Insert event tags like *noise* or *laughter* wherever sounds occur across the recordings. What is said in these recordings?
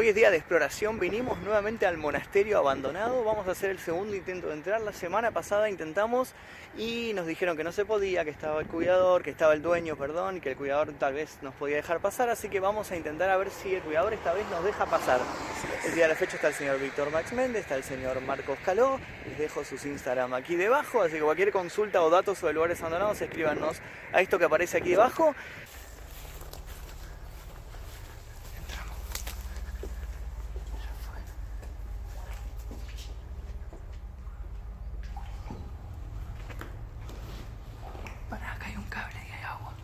Hoy es día de exploración, vinimos nuevamente al monasterio abandonado, vamos a hacer el segundo intento de entrar. La semana pasada intentamos y nos dijeron que no se podía, que estaba el cuidador, que estaba el dueño, perdón, y que el cuidador tal vez nos podía dejar pasar, así que vamos a intentar a ver si el cuidador esta vez nos deja pasar. El día de la fecha está el señor Víctor Max Méndez, está el señor Marcos Caló, les dejo sus Instagram aquí debajo, así que cualquier consulta o datos sobre lugares abandonados, escríbanos a esto que aparece aquí debajo. Para acá hay un cable y hay agua.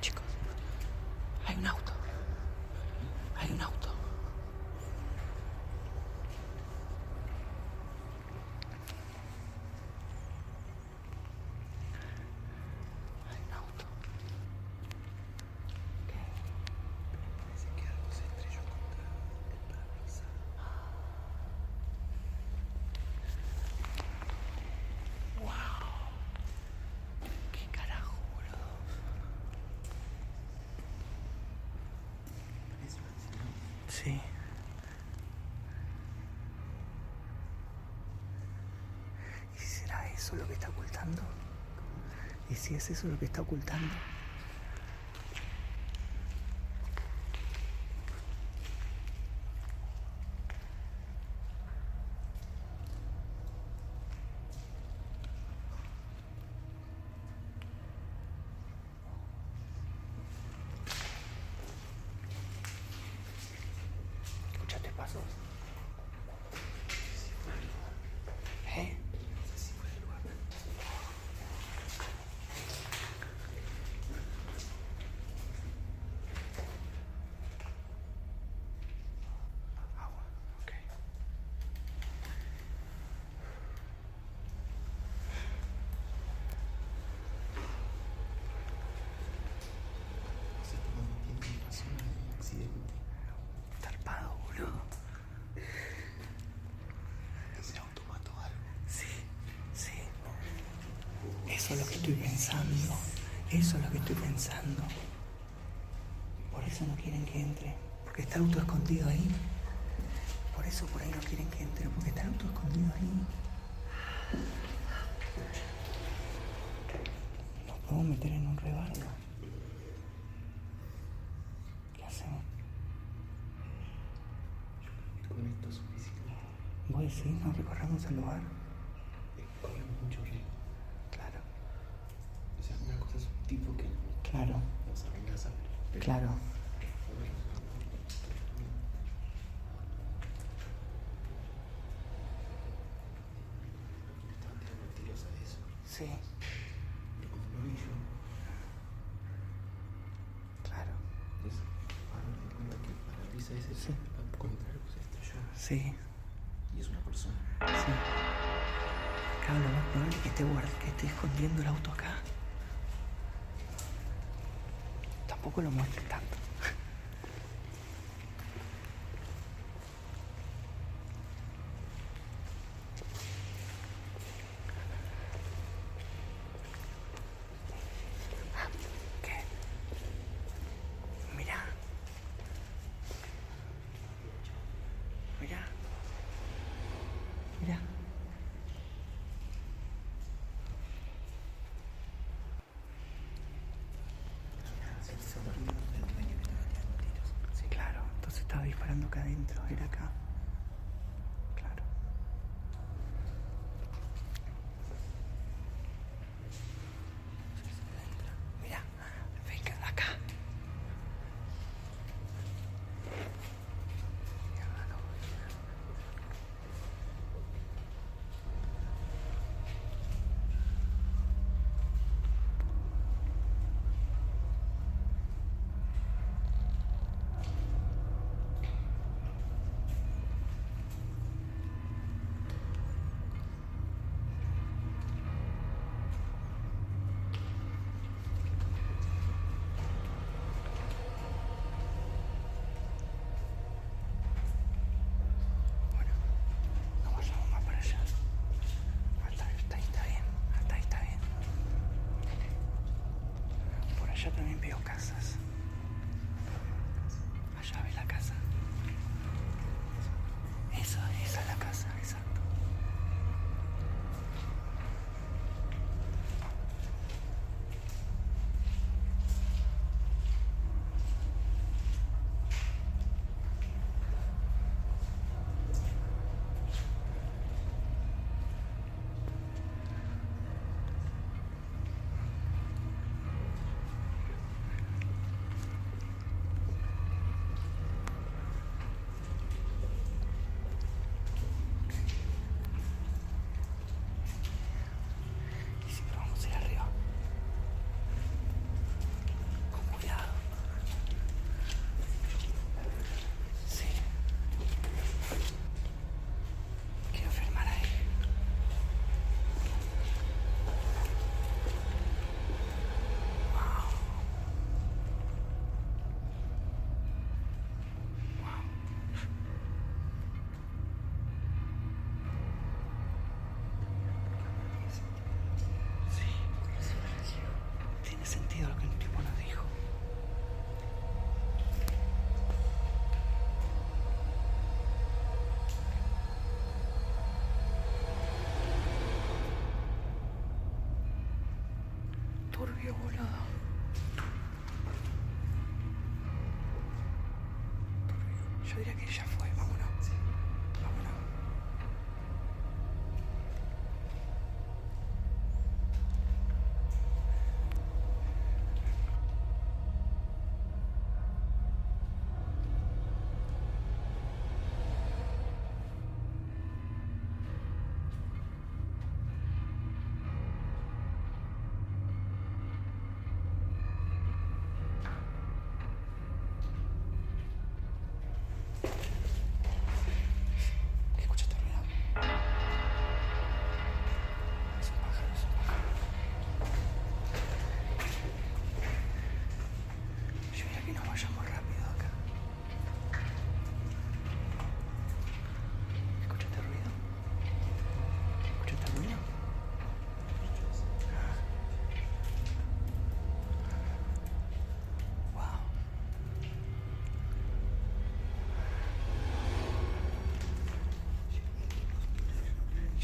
Chicos, hay un auto. Hay un auto. Hay un auto. ¿Qué carajo, boludo? Sí. ¿Y será eso lo que está ocultando? ¿Y si es eso lo que está ocultando? ¿Escuchaste pasos? ¿Eh? Agua, ok. Tarpado, boludo. Sí, sí. Eso es lo que estoy pensando. Eso es lo que estoy pensando. Por eso no quieren que entre. Porque está auto escondido ahí. Por eso por ahí no quieren que entre. Porque está auto escondido ahí. Nos podemos meter en un rebardo. ¿Qué hacemos? Con esto es. ¿Vos decís? ¿Nos recorremos el lugar? Corremos mucho riesgo. Claro, O sea, una cosa es un tipo que claro, nos amenaza. pero claro. Estaban tirando tiros a eso. Sí, vi yo, claro. di cuenta que el parabrisas ese Sí. al contrario pues estrelló. Sí, Y es una persona. sí. Claro, lo más probable es que esté, guard- que esté escondiendo el auto acá. Tampoco lo muestres tanto. ¿Qué? Mira. Mira. Mira. Sí, claro. Entonces estaba disparando acá adentro. Era acá. Já também veo casas. Turbio, boludo. Yo diría que ya fue,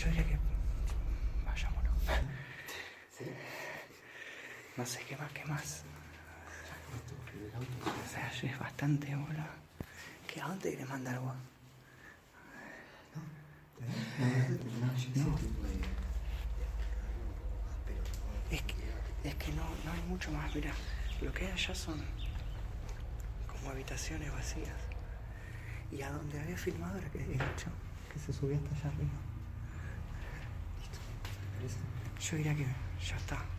Yo diría que vayámonos. No sé qué más, qué más. O sea, es bastante, boludo. ¿Qué, ¿A dónde querés mandar vos? Es que, es que no, no hay mucho más, mira. Lo que hay allá son como habitaciones vacías. Y a donde había filmado era que que se subía hasta allá arriba. Yo diría que ya está. Y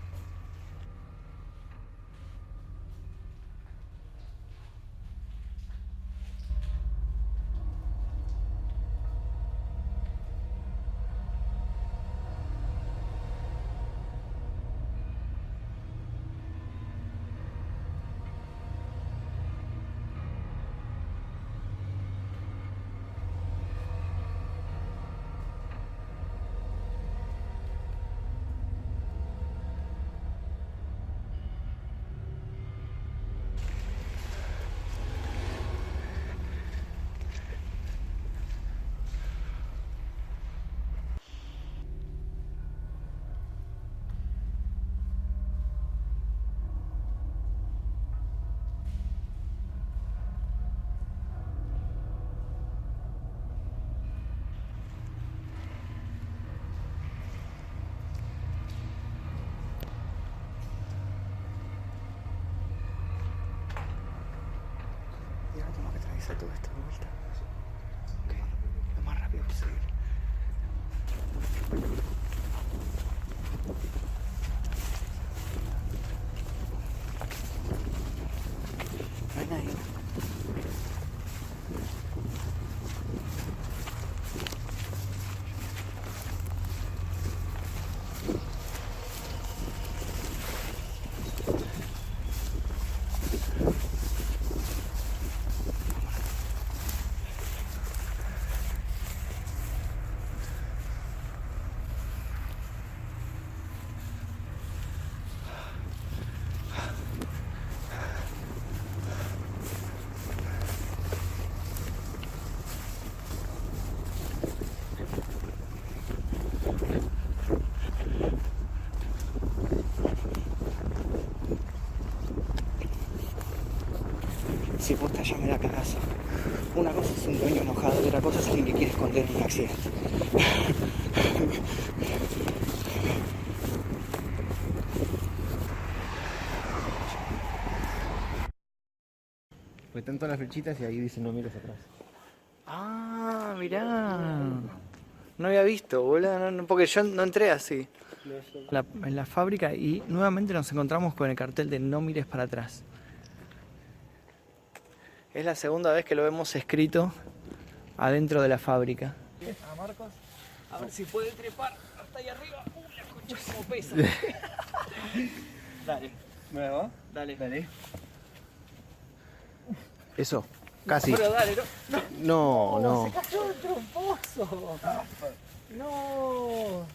atravesar todo esto de vuelta. Ok, Lo más rápido posible. Si posta ya me da cagazo. Una cosa es un dueño enojado y otra cosa es alguien que quiere esconder un accidente. Pues tanto las flechitas y ahí dice no mires atrás. Ah, mirá. No había visto, boludo, no- no, porque yo no entré así. La- en la fábrica y nuevamente nos encontramos con el cartel de no mires para atrás. Es la segunda vez que lo vemos escrito adentro de la fábrica. A Marcos, a ver si puede trepar hasta ahí arriba. Uy, la concha como pesa. *laughs* Dale, ¿Nuevo? dale. Dale. Eso, casi. Pero dale, no. No, no. Se cayó de un pozo. No.